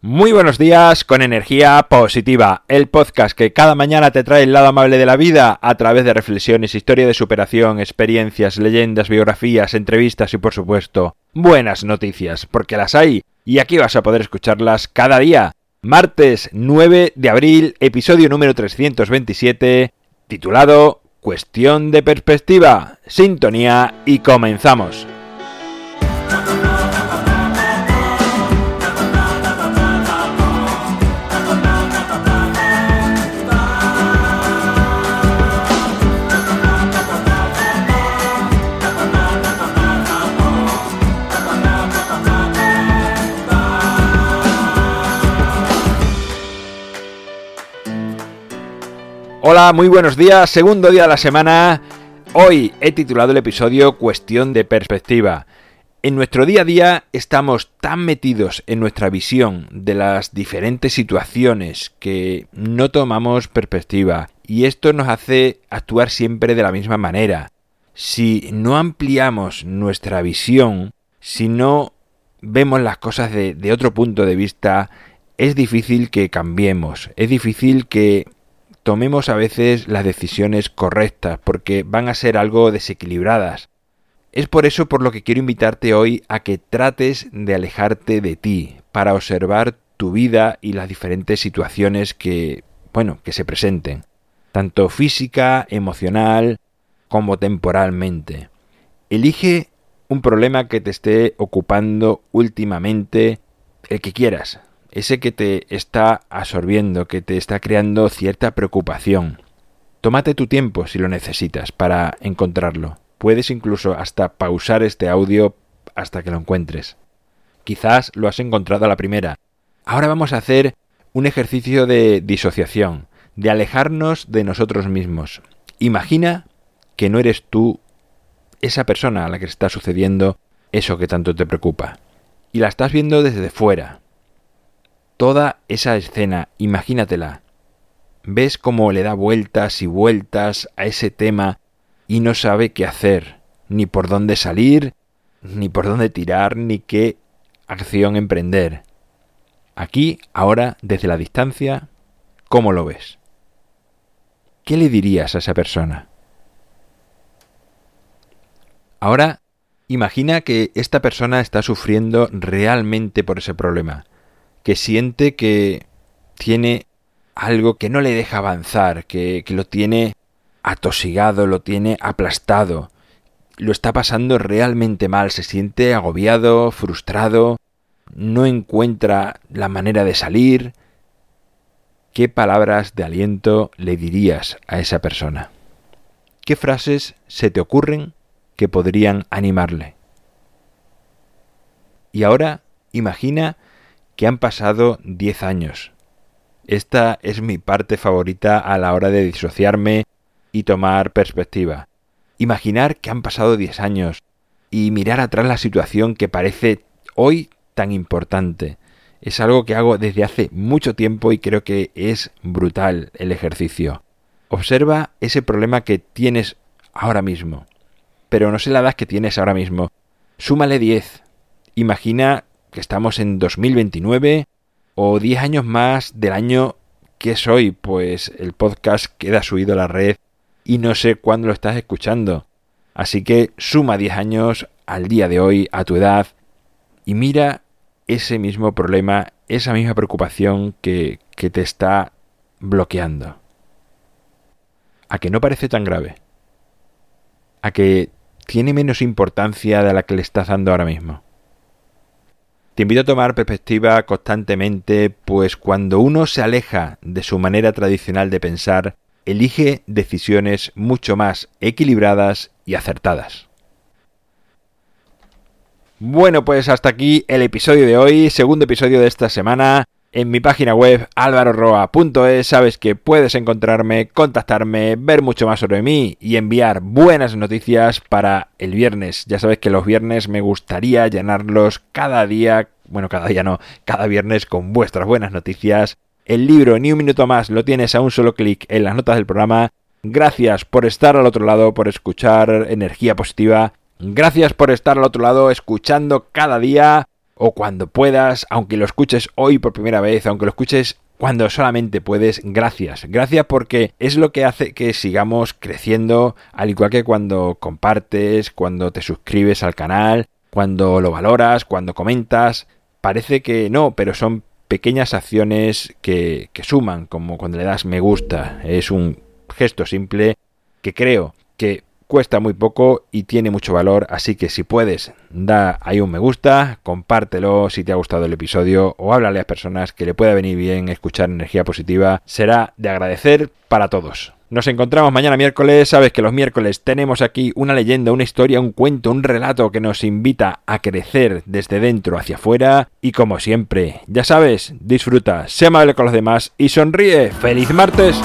Muy buenos días con energía positiva, el podcast que cada mañana te trae el lado amable de la vida a través de reflexiones, historia de superación, experiencias, leyendas, biografías, entrevistas y por supuesto buenas noticias, porque las hay y aquí vas a poder escucharlas cada día. Martes 9 de abril, episodio número 327, titulado Cuestión de perspectiva, sintonía y comenzamos. Hola, muy buenos días, segundo día de la semana. Hoy he titulado el episodio Cuestión de perspectiva. En nuestro día a día estamos tan metidos en nuestra visión de las diferentes situaciones que no tomamos perspectiva y esto nos hace actuar siempre de la misma manera. Si no ampliamos nuestra visión, si no vemos las cosas de, de otro punto de vista, es difícil que cambiemos, es difícil que tomemos a veces las decisiones correctas, porque van a ser algo desequilibradas. Es por eso por lo que quiero invitarte hoy a que trates de alejarte de ti, para observar tu vida y las diferentes situaciones que, bueno, que se presenten, tanto física, emocional, como temporalmente. Elige un problema que te esté ocupando últimamente, el que quieras, ese que te está absorbiendo, que te está creando cierta preocupación. Tómate tu tiempo si lo necesitas para encontrarlo. Puedes incluso hasta pausar este audio hasta que lo encuentres. Quizás lo has encontrado a la primera. Ahora vamos a hacer un ejercicio de disociación, de alejarnos de nosotros mismos. Imagina que no eres tú esa persona a la que está sucediendo eso que tanto te preocupa. Y la estás viendo desde fuera, toda esa escena, imagínatela. Ves cómo le da vueltas y vueltas a ese tema y no sabe qué hacer, ni por dónde salir, ni por dónde tirar, ni qué acción emprender. Aquí, ahora, desde la distancia, ¿cómo lo ves? ¿Qué le dirías a esa persona? Ahora, imagina que esta persona está sufriendo realmente por ese problema que siente que tiene algo que no le deja avanzar, que, lo tiene atosigado, lo tiene aplastado, lo está pasando realmente mal, se siente agobiado, frustrado, no encuentra la manera de salir. ¿Qué palabras de aliento le dirías a esa persona? ¿Qué frases se te ocurren que podrían animarle? Y ahora imagina que han pasado 10 años. Esta es mi parte favorita a la hora de disociarme y tomar perspectiva. Imaginar que han pasado 10 años y mirar atrás la situación que parece hoy tan importante. Es algo que hago desde hace mucho tiempo y creo que es brutal el ejercicio. Observa ese problema que tienes ahora mismo. Pero no sé la edad que tienes ahora mismo. Súmale 10. Imagina que estamos en 2029 o 10 años más del año que soy, pues el podcast queda subido a la red y no sé cuándo lo estás escuchando. Así que suma 10 años al día de hoy, a tu edad, y mira ese mismo problema, esa misma preocupación que, que te está bloqueando. A que no parece tan grave. A que tiene menos importancia de la que le estás dando ahora mismo. Te invito a tomar perspectiva constantemente, pues cuando uno se aleja de su manera tradicional de pensar, elige decisiones mucho más equilibradas y acertadas. Bueno, pues hasta aquí el episodio de hoy, segundo episodio de esta semana. En mi página web alvaroroa.es sabes que puedes encontrarme, contactarme, ver mucho más sobre mí y enviar buenas noticias para el viernes. Ya sabes que los viernes me gustaría llenarlos cada día, bueno, cada día no, cada viernes con vuestras buenas noticias. El libro Ni un minuto más lo tienes a un solo clic en las notas del programa. Gracias por estar al otro lado, por escuchar energía positiva. Gracias por estar al otro lado escuchando cada día o cuando puedas, aunque lo escuches hoy por primera vez, aunque lo escuches cuando solamente puedes, gracias. Gracias porque es lo que hace que sigamos creciendo, al igual que cuando compartes, cuando te suscribes al canal, cuando lo valoras, cuando comentas. Parece que no, pero son pequeñas acciones que, que suman, como cuando le das me gusta. Es un gesto simple que creo que cuesta muy poco y tiene mucho valor, así que si puedes, da ahí un me gusta, compártelo si te ha gustado el episodio o háblale a personas que le pueda venir bien escuchar energía positiva, será de agradecer para todos. Nos encontramos mañana miércoles, sabes que los miércoles tenemos aquí una leyenda, una historia, un cuento, un relato que nos invita a crecer desde dentro hacia afuera y como siempre, ya sabes, disfruta, sé amable con los demás y sonríe. ¡Feliz martes!